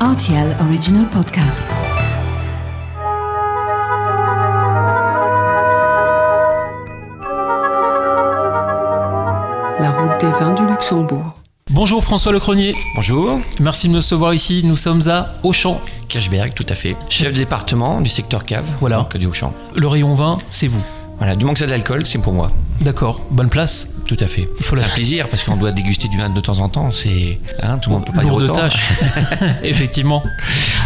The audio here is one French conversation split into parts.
RTL Original Podcast. La route des vins du Luxembourg. Bonjour François Lecronier. Bonjour, Merci de me recevoir ici. Nous sommes à Auchan. Kirchberg, tout à fait. Chef de département du secteur cave, Voilà. donc du Auchan. Le rayon vin, c'est vous. Voilà, du manque d'alcool, c'est pour moi. D'accord. Bonne place. Tout à fait. C'est un plaisir parce qu'on doit déguster du vin de temps en temps. C'est hein, tout le monde peut pas dire autant. tâche. Effectivement.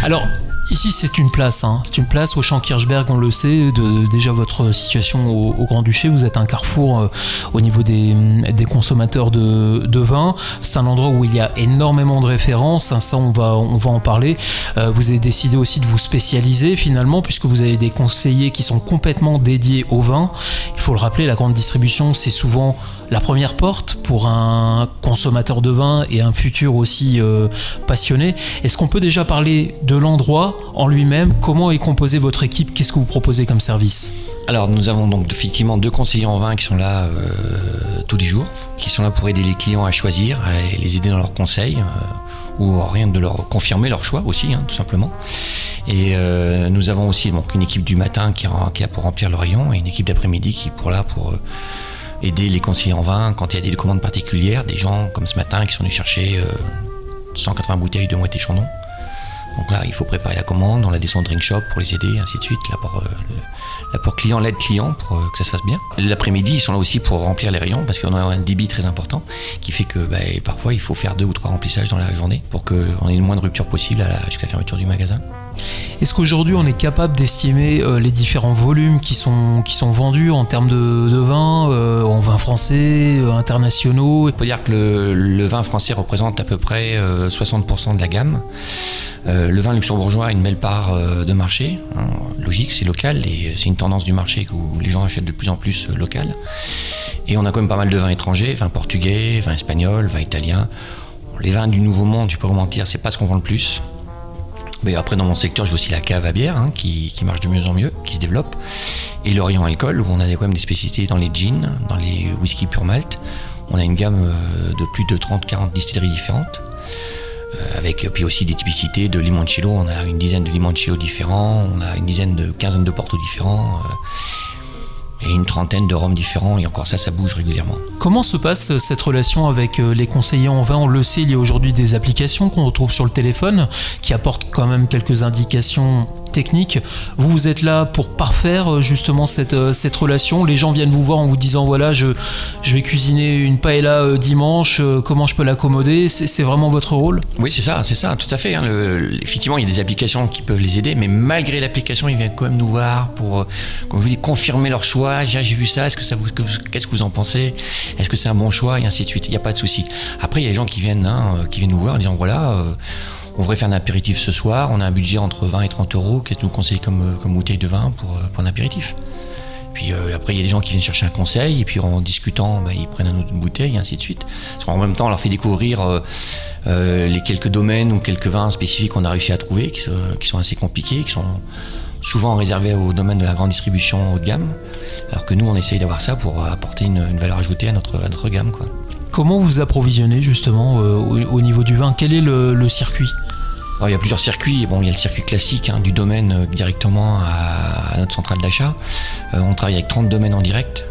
Alors. Ici, c'est une place. hein. C'est une place au champ Kirchberg, on le sait. De, déjà, votre situation au, au Grand-Duché, vous êtes un carrefour euh, au niveau des, des consommateurs de, de vin. C'est un endroit où il y a énormément de références. hein, ça, on va, on va en parler. Euh, vous avez décidé aussi de vous spécialiser finalement, puisque vous avez des conseillers qui sont complètement dédiés au vin. Il faut le rappeler, la grande distribution, c'est souvent la première porte pour un consommateur de vin et un futur aussi euh, passionné. Est-ce qu'on peut déjà parler de l'endroit en lui-même? Comment est composée votre équipe? Qu'est-ce que vous proposez comme service? Alors, nous avons donc effectivement deux conseillers en vin qui sont là euh, tous les jours, qui sont là pour aider les clients à choisir, à les aider dans leurs conseils. euh, ou rien de leur confirmer leur choix aussi, hein, tout simplement. Et nous avons aussi donc, une équipe du matin qui, qui là pour remplir le rayon et une équipe d'après-midi qui est pour là pour aider les conseillers en vin quand il y a des commandes particulières, des gens comme ce matin qui sont venus chercher euh, 180 bouteilles de moitié chandon. Donc là, il faut préparer la commande, on a des son drink shop pour les aider, ainsi de suite. Pour, euh, client, l'aide client pour euh, que ça se fasse bien. L'après-midi, ils sont là aussi pour remplir les rayons parce qu'on a un débit très important qui fait que bah, parfois il faut faire deux ou trois remplissages dans la journée pour qu'on ait le moins de rupture possible jusqu'à la fermeture du magasin. Est-ce qu'aujourd'hui on est capable d'estimer euh, les différents volumes qui sont, vendus en termes de, de vin, euh, en vin français, euh, internationaux? On peut dire que le, vin français représente à peu près euh, 60% de la gamme. Le vin luxembourgeois a une belle part de marché. hein. logique, c'est local et c'est une tendance du marché où les gens achètent de plus en plus local. Et on a quand même pas mal de vins étrangers, vins portugais, vins espagnols, vins italiens. Les vins du Nouveau Monde, je peux vous mentir, c'est pas ce qu'on vend le plus. Mais après, dans mon secteur, j'ai aussi la cave à bière hein, qui, qui marche de mieux en mieux, qui se développe. Et rayon alcool, où on a quand même des spécificités dans les gins, dans les whisky pure malt. On a une gamme euh, de plus de 30-40 distilleries différentes. Euh, avec puis aussi des typicités de limoncello. On a une dizaine de limoncello différents, on a une dizaine de quinzaine de porto différents. Et une trentaine de rhums différents, et encore ça, ça bouge régulièrement. Comment se passe euh, cette relation avec euh, les conseillers en vin? On le sait, il y a aujourd'hui des applications qu'on retrouve sur le téléphone qui apportent quand même quelques indications techniques. Vous, vous êtes là pour parfaire euh, justement cette, euh, cette relation. Les gens viennent vous voir en vous disant voilà, je, vais cuisiner une paella euh, dimanche, comment je peux l'accommoder? C'est vraiment votre rôle? Oui, c'est ça, c'est ça, tout à fait. hein. Effectivement, il y a des applications qui peuvent les aider, mais malgré l'application, ils viennent quand même nous voir pour, comme je vous dis, confirmer leur choix. J'ai j'ai vu ça, est-ce que qu'est-ce que vous en pensez? Est-ce que c'est un bon choix? Et ainsi de suite. Il n'y a pas de souci. Après, il y a des gens qui viennent, hein, qui viennent nous voir en disant voilà. On voudrait faire un apéritif ce soir, on a un budget entre 20 et 30 euros, qu'est-ce que vous conseillez comme, euh, comme bouteille de vin pour, euh, pour un apéritif puis euh, après, il y a des gens qui viennent chercher un conseil, et puis en discutant, bah, ils prennent une autre bouteille, et ainsi de suite. Parce qu'en même temps, on leur fait découvrir les quelques domaines ou quelques vins spécifiques qu'on a réussi à trouver, qui, sont- assez compliqués, qui sont souvent réservés au domaine de la grande distribution haut de gamme. Alors que nous, on essaye d'avoir ça pour apporter une, valeur ajoutée à notre, gamme. Comment vous approvisionnez justement euh, au, au niveau du vin? Quel est le, circuit? Il y a plusieurs circuits. Bon, il y a le circuit classique hein, du domaine euh, directement à, à notre centrale d'achat. Euh, on travaille avec 30 domaines en direct.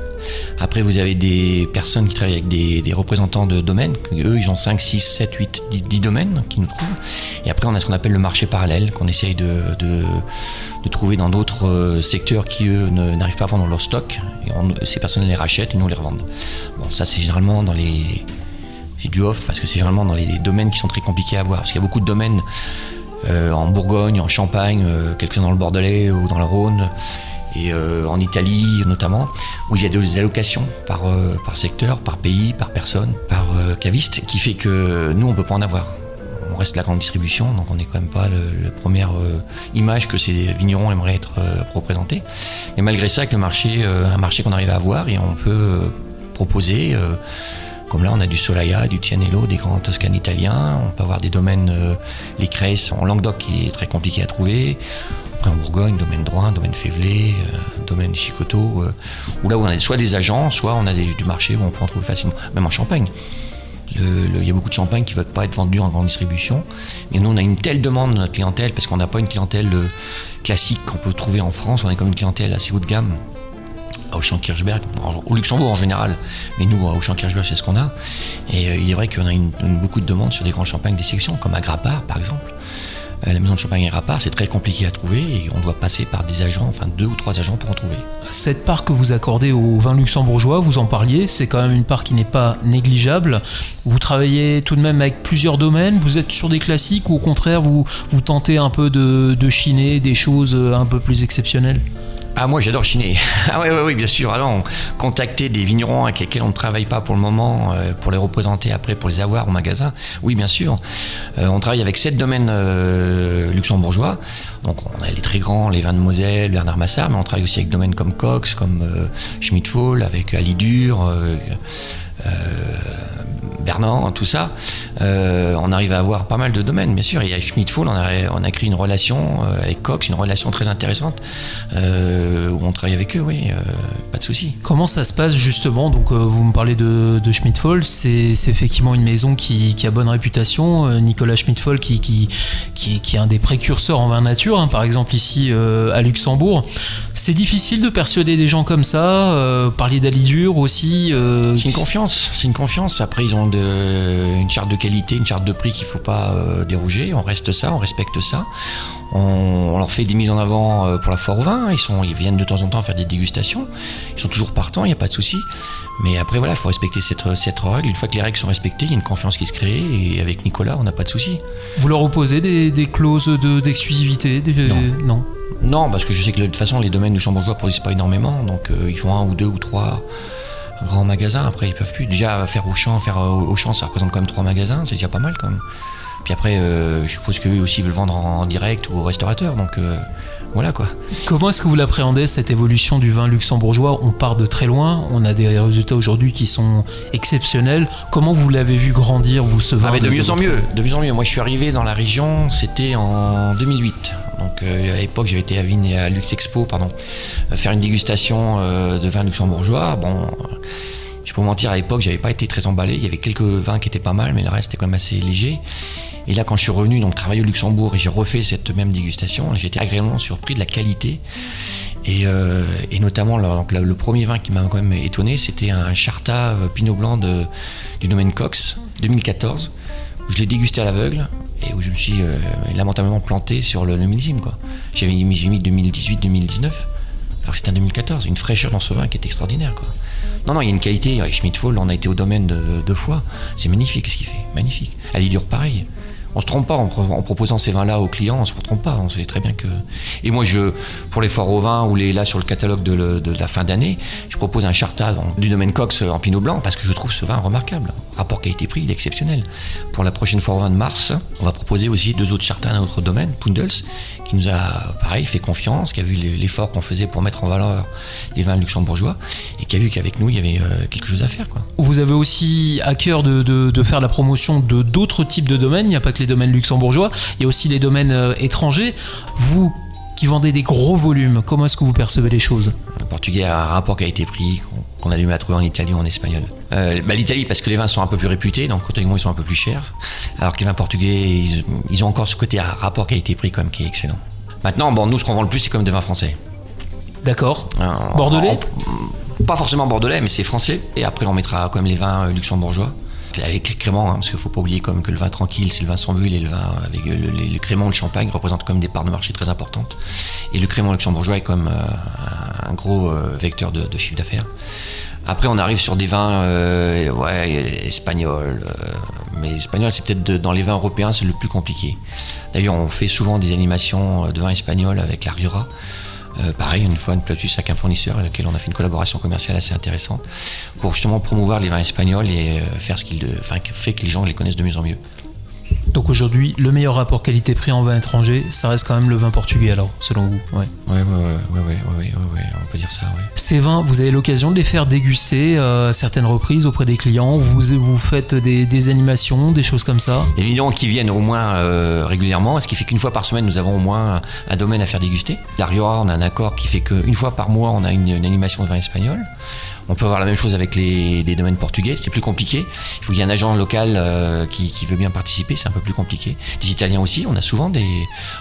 Après, vous avez des personnes qui travaillent avec des, représentants de domaines. Eux, ils ont 5, 6, 7, 8, 10, 10 domaines qui nous trouvent. Et après, on a ce qu'on appelle le marché parallèle, qu'on essaye de, trouver dans d'autres euh, secteurs qui, eux, n'arrivent pas à vendre leur stock. Et ces personnes les rachètent et nous, on les revendent. Bon, ça, c'est généralement dans les. C'est du off parce que c'est généralement dans les domaines qui sont très compliqués à avoir. Parce qu'il y a beaucoup de domaines euh, en Bourgogne, en Champagne, euh, quelques-uns dans le Bordelais ou dans le Rhône, et euh, en Italie notamment, où il y a des allocations par, euh, par secteur, par pays, par personne, par euh, caviste, qui fait que nous, on ne peut pas en avoir. On reste la grande distribution, donc on n'est quand même pas la première image que ces vignerons aimeraient être représentés. Mais malgré ça, avec le marché, un marché qu'on arrive à avoir, et on peut proposer comme là, on a du Solaya, du Tianello, des grands Toscanes italiens. On peut avoir des domaines, les Cresses en Languedoc qui est très compliqué à trouver. Après en Bourgogne, domaine Droin, domaine Févelé, euh, domaine Chicoto, euh, où là où on a soit des agents, soit on a des- du marché où on peut en trouver facilement, même en Champagne. Il y a beaucoup de champagne qui ne veulent pas être vendus en grande distribution. Mais nous, on a une telle demande de notre clientèle, parce qu'on n'a pas une clientèle euh, classique qu'on peut trouver en France, on est comme une clientèle assez haut de gamme au Kirchberg, au Luxembourg en général, mais nous au Kirchberg c'est ce qu'on a. Et il est vrai qu'on a beaucoup de demandes sur des grands champagnes des sélections, comme à Grappard par exemple. Euh, la maison de champagne à Grappard, c'est très compliqué à trouver et on doit passer par des agents, enfin deux ou trois agents pour en trouver. Cette part que vous accordez au vin luxembourgeois, vous en parliez, c'est quand même une part qui n'est pas négligeable. Vous travaillez tout de même avec plusieurs domaines, vous êtes sur des classiques ou au contraire vous, vous tentez un peu de, de chiner des choses un peu plus exceptionnelles? Ah moi j'adore chiner. ah oui, oui, bien sûr. Alors contacter des vignerons avec lesquels on ne travaille pas pour le moment, euh, pour les représenter après, pour les avoir au magasin. Oui, bien sûr. Euh, on travaille avec sept domaines euh, luxembourgeois. Donc on a les très grands, les vins de Moselle, Bernard Massard, mais on travaille aussi avec domaines comme Cox, comme Schmidt-Fall, avec Alidur. Bernard, tout ça, euh, on arrive à avoir pas mal de domaines, bien sûr. Et avec Schmidt-Fall, on a, on a créé une relation euh, avec Cox, une relation très intéressante, euh, on travaille avec eux, oui, pas de souci. Comment ça se passe justement? Donc, vous me parlez de, de Schmidt-Fall, c'est effectivement une maison qui, a bonne réputation. Nicolas Schmidt-Fall, qui, qui, qui, est un des précurseurs en vin nature, hein, par exemple ici à Luxembourg. C'est difficile de persuader des gens comme ça, parler d'Alidur aussi. C'est une confiance, c'est une confiance. Après, ils ont une charte de qualité, une charte de prix qu'il ne faut pas euh, déroger. On reste ça, on respecte ça. On, leur fait des mises en avant euh, pour la foire au vin. Ils, sont, ils viennent de temps en temps faire des dégustations. Ils sont toujours partants, il n'y a pas de souci. Mais après, voilà, il faut respecter cette, cette, règle. Une fois que les règles sont respectées, il y a une confiance qui se crée. Et avec Nicolas, on n'a pas de souci. Vous leur opposez des, des clauses d'exclusivité non. non. parce que je sais que de toute façon, les domaines du ne produisent pas énormément. Donc, euh, ils font un ou deux ou trois grand magasin. Après, ils peuvent plus. Déjà, faire Auchan, faire euh, champ ça représente quand même trois magasins, c'est déjà pas mal quand même. Puis après, euh, je suppose qu'eux aussi veulent vendre en, direct ou au restaurateur. Donc euh, voilà quoi. Comment est-ce que vous l'appréhendez cette évolution du vin luxembourgeois? On part de très loin, on a des résultats aujourd'hui qui sont exceptionnels. Comment vous l'avez vu grandir, vous, ce vin ah, de, mieux en mieux, de mieux en mieux. Moi, je suis arrivé dans la région, c'était en 2008. Donc à l'époque, j'avais été à Vigne et à Lux Expo, pardon, faire une dégustation de vin luxembourgeois. Bon je peux mentir, à l'époque, j'avais pas été très emballé. Il y avait quelques vins qui étaient pas mal, mais le reste était quand même assez léger. Et là, quand je suis revenu donc travailler au Luxembourg et j'ai refait cette même dégustation, été agréablement surpris de la qualité. Et, euh, notamment, le, premier vin qui m'a quand même étonné, c'était un Charta euh, Pinot Blanc du domaine Cox 2014, où je l'ai dégusté à l'aveugle et où je me suis euh, lamentablement planté sur le, le millésime. J'avais mis 2018-2019, alors que c'était un 2014, une fraîcheur dans ce vin qui est extraordinaire. Quoi. Non, non, il y a une qualité. Schmidt-Fall, on a été au domaine de, deux fois. C'est magnifique ce qu'il fait, magnifique. Elle dure pareil. On se trompe pas en, proposant ces vins-là aux clients, on se trompe pas. On sait très bien que. Et moi, je, pour les foires au vin ou les là sur le catalogue de, la fin d'année, je propose un charta du domaine Cox en Pinot Blanc parce que je trouve ce vin remarquable. Rapport qualité-prix, il est exceptionnel. Pour la prochaine foire au vin de mars, on va proposer aussi deux autres chartas dans notre domaine, Pundels, qui nous a, pareil, fait confiance, qui a vu l'effort qu'on faisait pour mettre en valeur les vins luxembourgeois et qui a vu qu'avec nous, il y avait euh, quelque chose à faire. Vous avez aussi à cœur de, de faire la promotion de d'autres types de domaines. Il n'y a pas que les domaines luxembourgeois, il y a aussi les domaines euh, étrangers. Vous qui vendez des gros volumes, comment est-ce que vous percevez les choses? Le portugais a un rapport qui a été pris, qu'on a dû mettre en Italie ou en espagnol. Euh, bah, L'Italie, parce que les vins sont un peu plus réputés, donc automatiquement ils sont un peu plus chers. Alors que les vins portugais, ils, ont encore ce côté rapport qui a été pris, comme qui est excellent. Maintenant, bon, nous, ce qu'on vend le plus, c'est comme des vins français. D'accord. Euh, bordelais? Pas forcément bordelais, mais c'est français. Et après, on mettra quand même les vins luxembourgeois avec les créments, hein, parce qu'il ne faut pas oublier que le vin tranquille, c'est le vin sans bulle, et le vin avec le, le, crémant, le champagne représentent comme des parts de marché très importantes. Et le crémant luxembourgeois est comme euh, un gros euh, vecteur de, chiffre d'affaires. Après, on arrive sur des vins euh, espagnols, mais l'espagnol, c'est peut-être dans les vins européens, c'est le plus compliqué. D'ailleurs, on fait souvent des animations de vins espagnols avec la Riora. Euh, pareil, une fois, une Platus avec un fournisseur avec lequel on a fait une collaboration commerciale assez intéressante pour justement promouvoir les vins espagnols et euh, faire ce qu'il fait que les gens les connaissent de mieux en mieux. Donc aujourd'hui, le meilleur rapport qualité-prix en vin étranger, ça reste quand même le vin portugais alors, selon vous Ouais, ouais, ouais, ouais, ouais, on peut dire ça, ouais. Ces vins, vous avez l'occasion de les faire déguster euh, à certaines reprises auprès des clients, vous, vous faites des, animations, des choses comme ça? Il y a des clients qui viennent au moins euh, régulièrement, ce qui fait qu'une fois par semaine, nous avons au moins un domaine à faire déguster. La Rioja, on a un accord qui fait qu'une fois par mois, on a une, une animation de vin espagnol. On peut avoir la même chose avec les, domaines portugais, c'est plus compliqué. Il faut qu'il y ait un agent local euh, qui, veut bien participer, c'est un peu plus compliqué. Des Italiens aussi, on a souvent des.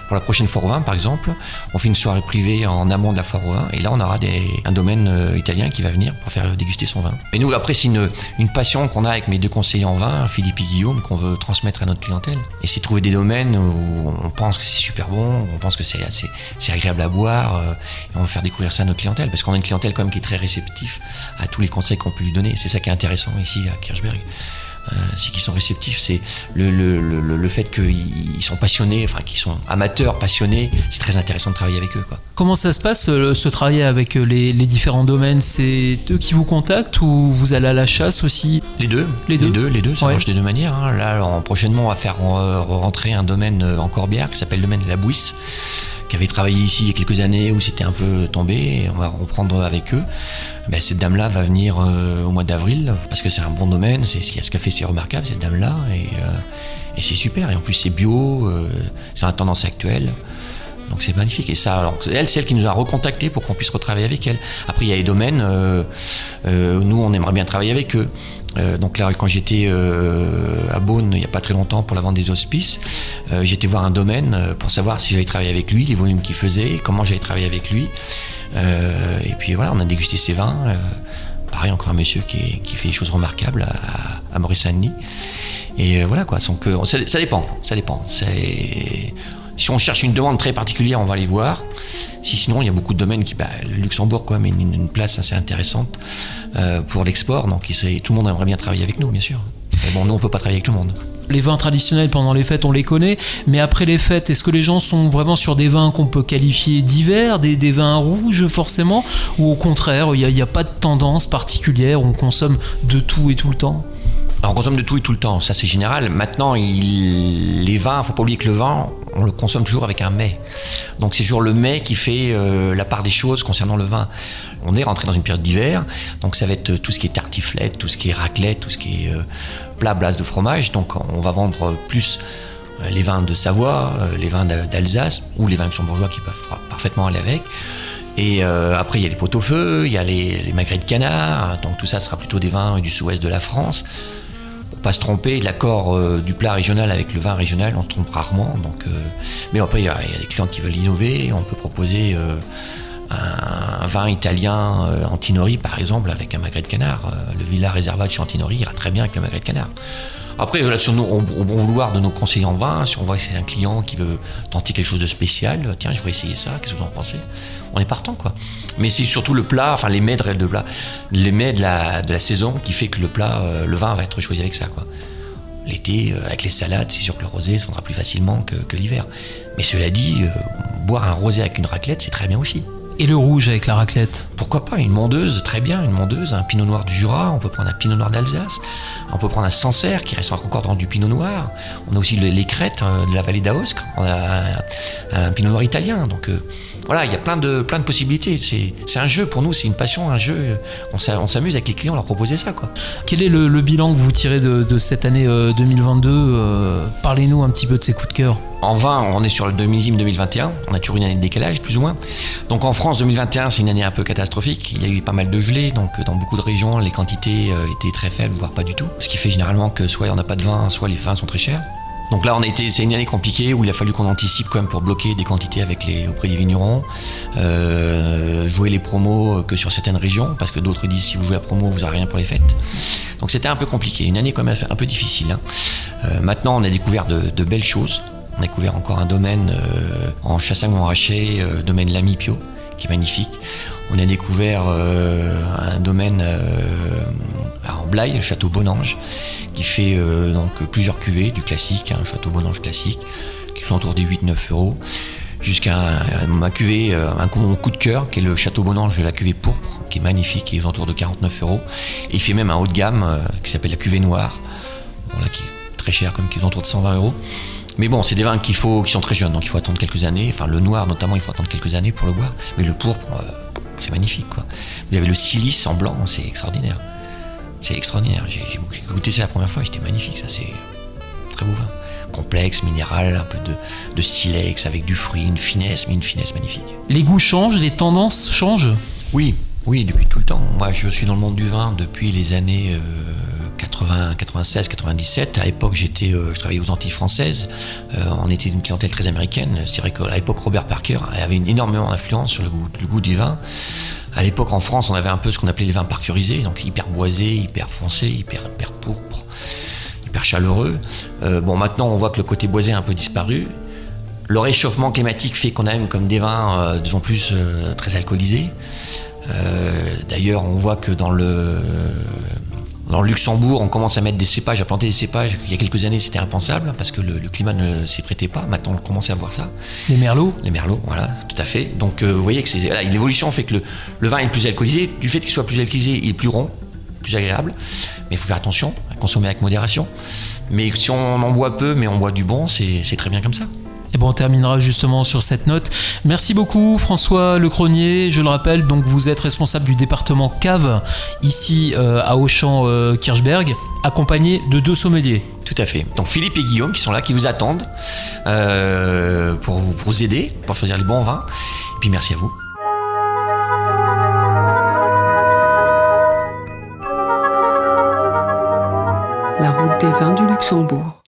Pour la prochaine foire au vin, par exemple, on fait une soirée privée en amont de la foire au vin, et là on aura un domaine euh, italien qui va venir pour faire déguster son vin. Et nous, après, c'est une, une, passion qu'on a avec mes deux conseillers en vin, Philippe et Guillaume, qu'on veut transmettre à notre clientèle. Et c'est trouver des domaines où on pense que c'est super bon, on pense que c'est agréable à boire, euh, et on veut faire découvrir ça à notre clientèle, parce qu'on a une clientèle quand même qui est très réceptive à tous les conseils qu'on peut lui donner. C'est ça qui est intéressant ici à Kirchberg. Euh, c'est qu'ils sont réceptifs, c'est le, le, le, le, fait qu'ils sont passionnés, enfin qu'ils sont amateurs, passionnés, c'est très intéressant de travailler avec eux. Quoi. Comment ça se passe, euh, ce travail avec euh, les, les différents domaines? C'est eux qui vous contactent ou vous allez à la chasse aussi? Les deux. Les deux, les deux, les deux ça marche de deux manières. Hein. Là, prochainement, on va faire rentrer un domaine en Corbière qui s'appelle le domaine de la Bouisse qui avait travaillé ici il y a quelques années où c'était un peu tombé, on va reprendre avec eux. Ben, cette dame-là va venir euh, au mois d'avril parce que c'est un bon domaine, c'est ce qu'a fait, c'est remarquable cette dame-là et, euh, et c'est super. Et en plus c'est bio, euh, c'est la tendance actuelle. Donc c'est magnifique. Et ça, alors, elle, c'est elle qui nous a recontacté pour qu'on puisse retravailler avec elle. Après, il y a les domaines, nous, on aimerait bien travailler avec eux. Euh, donc là, quand j'étais euh, à Beaune, il n'y a pas très longtemps, pour la vente des hospices, euh, j'étais voir un domaine pour savoir si j'allais travailler avec lui, les volumes qu'il faisait, comment j'allais travailler avec lui. et puis voilà, on a dégusté ses vins. pareil, encore un monsieur qui, fait des choses remarquables à, Maurice-Saint-Denis. Et voilà quoi, donc, ça, dépend, ça dépend. Si on cherche une demande très particulière, on va aller voir. Si sinon, il y a beaucoup de domaines qui. Bah, le Luxembourg, quand même, une, place assez intéressante euh, pour l'export. Donc, tout le monde aimerait bien travailler avec nous, bien sûr. Mais bon, nous, on peut pas travailler avec tout le monde. Les vins traditionnels pendant les fêtes, on les connaît, mais après les fêtes, est-ce que les gens sont vraiment sur des vins qu'on peut qualifier d'hiver, des, vins rouges forcément, ou au contraire, il n'y a, pas de tendance particulière, on consomme de tout et tout le temps? Alors on consomme de tout et tout le temps, ça c'est général. Maintenant, il, les vins, faut pas oublier que le vin, on le consomme toujours avec un mais. Donc c'est toujours le mais qui fait euh, la part des choses concernant le vin. On est rentré dans une période d'hiver, donc ça va être tout ce qui est tartiflette, tout ce qui est raclette, tout ce qui est euh, plat de fromage. Donc on va vendre plus euh, les vins de Savoie, les vins d'Alsace ou les vins luxembourgeois qui peuvent parfaitement aller avec. Et après, il y a les pot au feu, il y a les, les de canard, donc tout ça sera plutôt des vins du sud-ouest de la France pas se tromper, l'accord euh, du plat régional avec le vin régional, on se trompe rarement. Donc, euh, mais après, il y, a des clients qui veulent innover. On peut proposer euh, un, vin italien Antinori, par exemple, avec un magret de canard. le Villa Reserva Antinori ira très bien avec le magret de canard. Après, sur nous, au, bon vouloir de nos conseillers en vin, si on voit que c'est un client qui veut tenter quelque chose de spécial, tiens, je voudrais essayer ça, qu'est-ce que vous en pensez? On est partant, quoi. Mais c'est surtout le plat, enfin les mets de, plat, les mets de la, saison qui fait que le plat, euh, le vin va être choisi avec ça, quoi. L'été, euh, avec les salades, c'est sûr que le rosé se plus facilement que, l'hiver. Mais cela dit, euh, boire un rosé avec une raclette, c'est très bien aussi. Et le rouge avec la raclette Pourquoi pas Une mondeuse, très bien, une mondeuse, un pinot noir du Jura, on peut prendre un pinot noir d'Alsace, on peut prendre un Sancerre qui reste encore dans du pinot noir. On a aussi les crêtes euh, de la vallée d'Aosque, on a un, pinot noir italien. Donc euh, voilà, il y a plein de, plein de possibilités. C'est un jeu pour nous, c'est une passion, un jeu. On s'amuse avec les clients, leur proposer ça. Quoi. Quel est le, bilan que vous tirez de, cette année 2022 euh, Parlez-nous un petit peu de ces coups de cœur. En vin, on est sur le 2021. On a toujours une année de décalage, plus ou moins. Donc en France, 2021, c'est une année un peu catastrophique. Il y a eu pas mal de gelées, donc dans beaucoup de régions, les quantités euh, étaient très faibles, voire pas du tout. Ce qui fait généralement que soit on n'a pas de vin, soit les vins sont très chers. Donc là, on a été, c'est une année compliquée où il a fallu qu'on anticipe quand même pour bloquer des quantités avec les, auprès des vignerons, euh, jouer les promos que sur certaines régions, parce que d'autres disent si vous jouez à promo, vous n'avez rien pour les fêtes. Donc c'était un peu compliqué, une année quand même un peu difficile. Hein. Euh, maintenant, on a découvert de belles choses. On a découvert encore un domaine euh, en Chassagne-Montrachet, euh, domaine Lamy Pio, qui est magnifique. On a découvert euh, un domaine en Blaye, le château Bonange, qui fait donc plusieurs cuvées, du classique, un château Bonange classique, qui sont autour des 8-9 euros, jusqu'à ma cuvée, un coup, de cœur, qui est le château Bonange de la cuvée pourpre, qui est magnifique, qui est autour de 49 euros. Et il fait même un haut de gamme qui s'appelle la cuvée noire, qui est très cher, comme qui est autour de 120 euros. Mais bon, c'est des vins qui sont très jeunes, donc il faut attendre quelques années. Enfin, le noir notamment, il faut attendre quelques années pour le boire. Mais le pourpre, euh, c'est magnifique, quoi. Vous avez le silice en blanc, c'est extraordinaire. C'est extraordinaire. J'ai goûté ça la première fois, c'était magnifique. Ça, c'est très beau vin. Complexe, minéral, un peu de, de silex avec du fruit, une finesse, mais une finesse magnifique. Les goûts changent, les tendances changent? Oui, Oui, depuis tout le temps. Moi, je suis dans le monde du vin depuis les années 80, 96, 97. À l'époque, j'étais, euh, je travaillais aux Antilles françaises. Euh, on était une clientèle très américaine. C'est vrai qu'à l'époque, Robert Parker avait une énormément d'influence sur le goût, le goût du vin. À l'époque, en France, on avait un peu ce qu'on appelait les vins parcurisés, donc hyper boisés, hyper foncés, hyper, hyper pourpres, hyper chaleureux. Euh, bon, maintenant, on voit que le côté boisé a un peu disparu. Le réchauffement climatique fait qu'on a même comme des vins de plus en plus très alcoolisés. D'ailleurs, on voit que dans le dans le Luxembourg, on commence à mettre des cépages, à planter des cépages. Il y a quelques années, c'était impensable parce que le, climat ne s'y prêtait pas. Maintenant, on commence à voir ça. Les merlots Les merlots, voilà, tout à fait. Donc, euh, vous voyez que l'évolution fait que le, vin est plus alcoolisé. Du fait qu'il soit plus alcoolisé, il est plus rond, plus agréable. Mais il faut faire attention, à consommer avec modération. Mais si on en boit peu, mais on boit du bon, c'est très bien comme ça. Et bon, on terminera justement sur cette note. Merci beaucoup François Lecronier. Je le rappelle, donc vous êtes responsable du département cave ici euh, à Auchan-Kirchberg, euh, accompagné de deux sommeliers. Tout à fait. Donc Philippe et Guillaume qui sont là, qui vous attendent euh, pour, vous, pour vous aider, pour choisir les bons vins. Et puis merci à vous. La route des vins du Luxembourg.